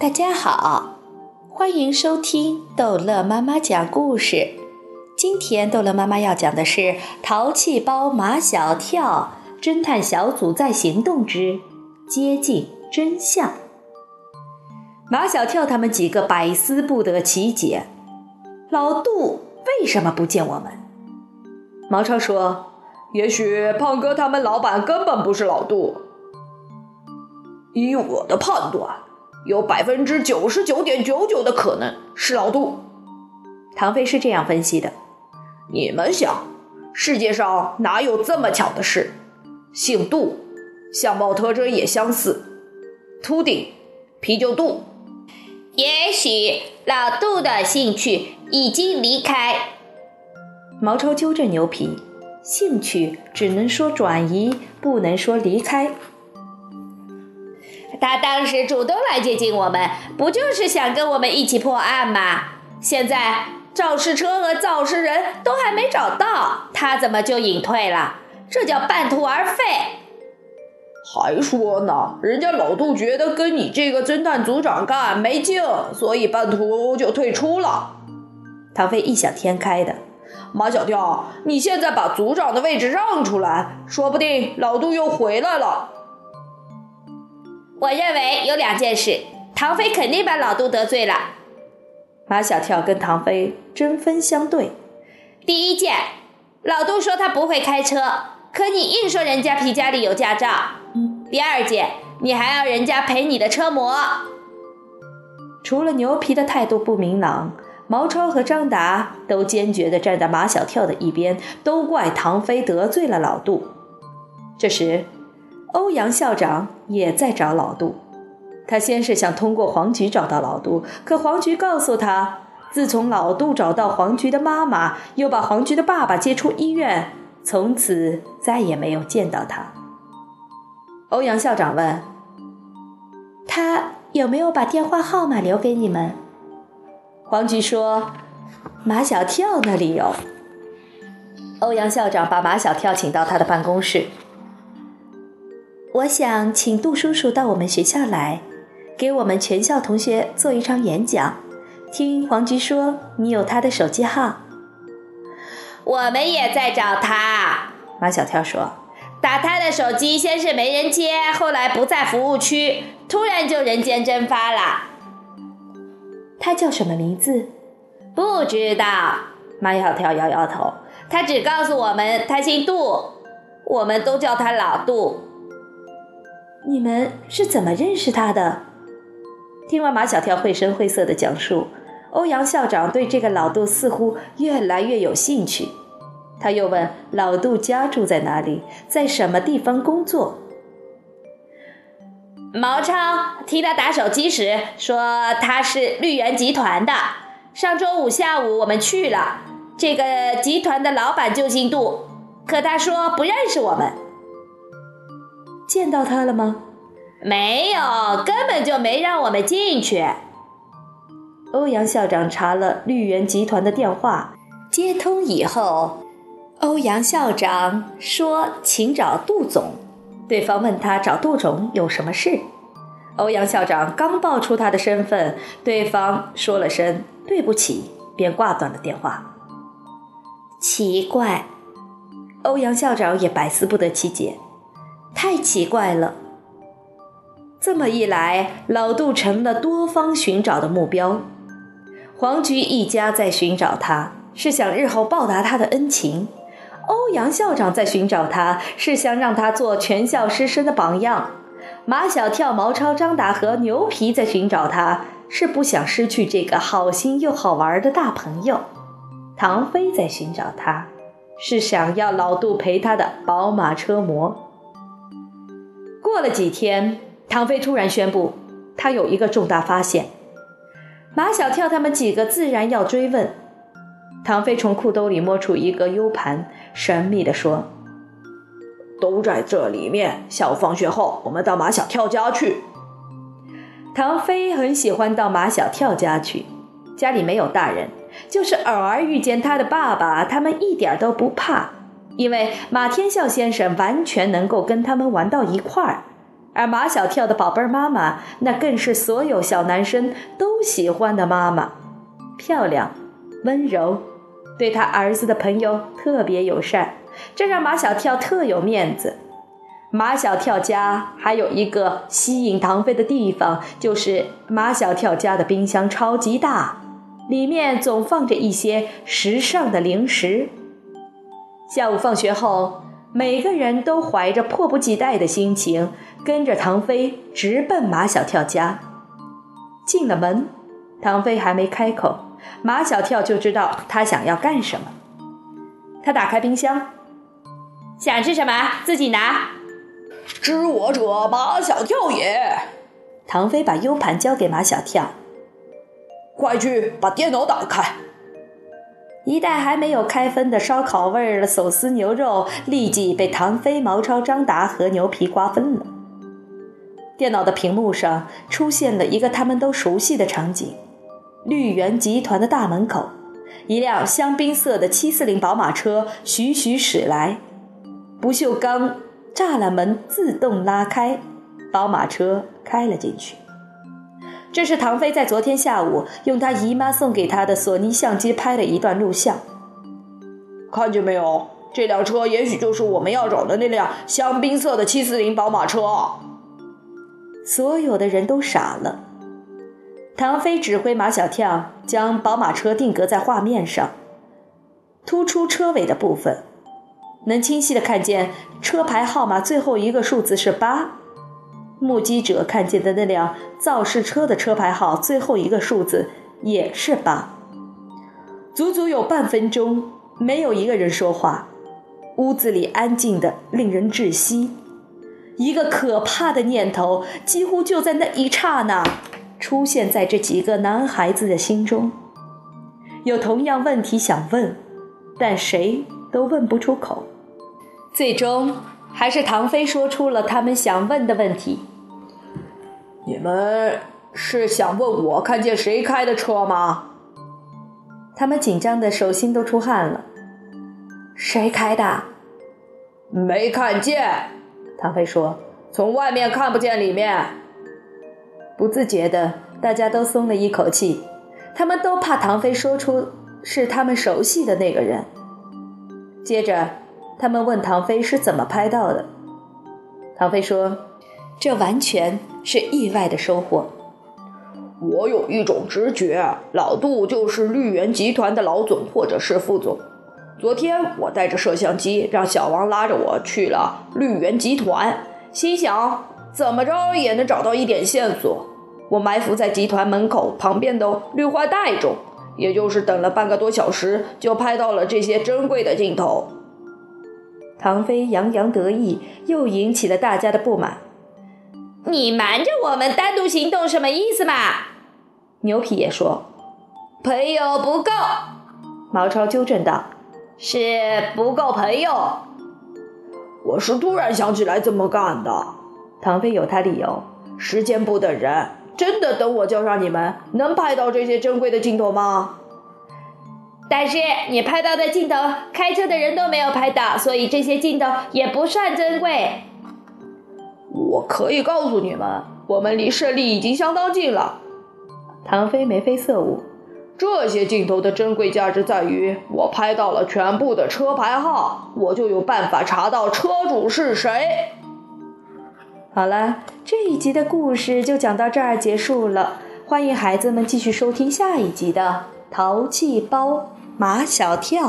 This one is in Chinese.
大家好，欢迎收听逗乐妈妈讲故事。今天逗乐妈妈要讲的是《淘气包马小跳》侦探小组在行动之接近真相。马小跳他们几个百思不得其解，老杜为什么不见我们？毛超说：“也许胖哥他们老板根本不是老杜。以我的判断。”有百分之九十九点九九的可能是老杜。唐飞是这样分析的：你们想，世界上哪有这么巧的事？姓杜，相貌特征也相似，秃顶，啤酒肚。也许老杜的兴趣已经离开。毛超纠正牛皮：兴趣只能说转移，不能说离开。他当时主动来接近我们，不就是想跟我们一起破案吗？现在肇事车和肇事人都还没找到，他怎么就隐退了？这叫半途而废。还说呢，人家老杜觉得跟你这个侦探组长干没劲，所以半途就退出了。唐飞异想天开的，马小跳，你现在把组长的位置让出来，说不定老杜又回来了。我认为有两件事，唐飞肯定把老杜得罪了。马小跳跟唐飞针锋相对。第一件，老杜说他不会开车，可你硬说人家皮夹里有驾照。第二件，你还要人家赔你的车模。除了牛皮的态度不明朗，毛超和张达都坚决地站在马小跳的一边，都怪唐飞得罪了老杜。这时。欧阳校长也在找老杜，他先是想通过黄菊找到老杜，可黄菊告诉他，自从老杜找到黄菊的妈妈，又把黄菊的爸爸接出医院，从此再也没有见到他。欧阳校长问：“他有没有把电话号码留给你们？”黄菊说：“马小跳那里有。”欧阳校长把马小跳请到他的办公室。我想请杜叔叔到我们学校来，给我们全校同学做一场演讲。听黄菊说，你有他的手机号。我们也在找他。马小跳说，打他的手机先是没人接，后来不在服务区，突然就人间蒸发了。他叫什么名字？不知道。马小跳摇摇头，他只告诉我们他姓杜，我们都叫他老杜。你们是怎么认识他的？听完马小跳绘声绘色的讲述，欧阳校长对这个老杜似乎越来越有兴趣。他又问老杜家住在哪里，在什么地方工作。毛超替他打手机时说他是绿源集团的。上周五下午我们去了，这个集团的老板就姓杜，可他说不认识我们。见到他了吗？没有，根本就没让我们进去。欧阳校长查了绿源集团的电话，接通以后，欧阳校长说：“请找杜总。”对方问他找杜总有什么事。欧阳校长刚报出他的身份，对方说了声“对不起”，便挂断了电话。奇怪，欧阳校长也百思不得其解。太奇怪了！这么一来，老杜成了多方寻找的目标。黄菊一家在寻找他，是想日后报答他的恩情；欧阳校长在寻找他，是想让他做全校师生的榜样；马小跳、毛超、张达和牛皮在寻找他，是不想失去这个好心又好玩的大朋友；唐飞在寻找他，是想要老杜陪他的宝马车模。过了几天，唐飞突然宣布，他有一个重大发现。马小跳他们几个自然要追问。唐飞从裤兜里摸出一个 U 盘，神秘地说：“都在这里面。下午放学后，我们到马小跳家去。”唐飞很喜欢到马小跳家去，家里没有大人，就是偶尔遇见他的爸爸，他们一点都不怕。因为马天笑先生完全能够跟他们玩到一块儿，而马小跳的宝贝儿妈妈，那更是所有小男生都喜欢的妈妈，漂亮、温柔，对他儿子的朋友特别友善，这让马小跳特有面子。马小跳家还有一个吸引唐飞的地方，就是马小跳家的冰箱超级大，里面总放着一些时尚的零食。下午放学后，每个人都怀着迫不及待的心情，跟着唐飞直奔马小跳家。进了门，唐飞还没开口，马小跳就知道他想要干什么。他打开冰箱，想吃什么自己拿。知我者，马小跳也。唐飞把 U 盘交给马小跳，快去把电脑打开。一袋还没有开封的烧烤味儿的手撕牛肉，立即被唐飞、毛超、张达和牛皮瓜分了。电脑的屏幕上出现了一个他们都熟悉的场景：绿源集团的大门口，一辆香槟色的七四零宝马车徐徐驶来，不锈钢。栅栏门自动拉开，宝马车开了进去。这是唐飞在昨天下午用他姨妈送给他的索尼相机拍的一段录像。看见没有？这辆车也许就是我们要找的那辆香槟色的七四零宝马车。所有的人都傻了。唐飞指挥马小跳将宝马车定格在画面上，突出车尾的部分。能清晰的看见车牌号码最后一个数字是八，目击者看见的那辆肇事车的车牌号最后一个数字也是八。足足有半分钟，没有一个人说话，屋子里安静的令人窒息。一个可怕的念头几乎就在那一刹那出现在这几个男孩子的心中，有同样问题想问，但谁？都问不出口，最终还是唐飞说出了他们想问的问题：“你们是想问我看见谁开的车吗？”他们紧张的手心都出汗了。谁开的？没看见。唐飞说：“从外面看不见里面。”不自觉的，大家都松了一口气。他们都怕唐飞说出是他们熟悉的那个人。接着，他们问唐飞是怎么拍到的。唐飞说：“这完全是意外的收获。我有一种直觉，老杜就是绿源集团的老总或者是副总。昨天我带着摄像机，让小王拉着我去了绿源集团，心想怎么着也能找到一点线索。我埋伏在集团门口旁边的绿化带中。”也就是等了半个多小时，就拍到了这些珍贵的镜头。唐飞洋洋得意，又引起了大家的不满。你瞒着我们单独行动，什么意思嘛？牛皮也说：“朋友不够。”毛超纠正道：“是不够朋友。”我是突然想起来这么干的。唐飞有他理由：时间不等人。真的等我叫上你们，能拍到这些珍贵的镜头吗？但是你拍到的镜头，开车的人都没有拍到，所以这些镜头也不算珍贵。可以告诉你们，我们离胜利已经相当近了。唐飞眉飞色舞，这些镜头的珍贵价值在于，我拍到了全部的车牌号，我就有办法查到车主是谁。好了，这一集的故事就讲到这儿结束了。欢迎孩子们继续收听下一集的《淘气包马小跳》。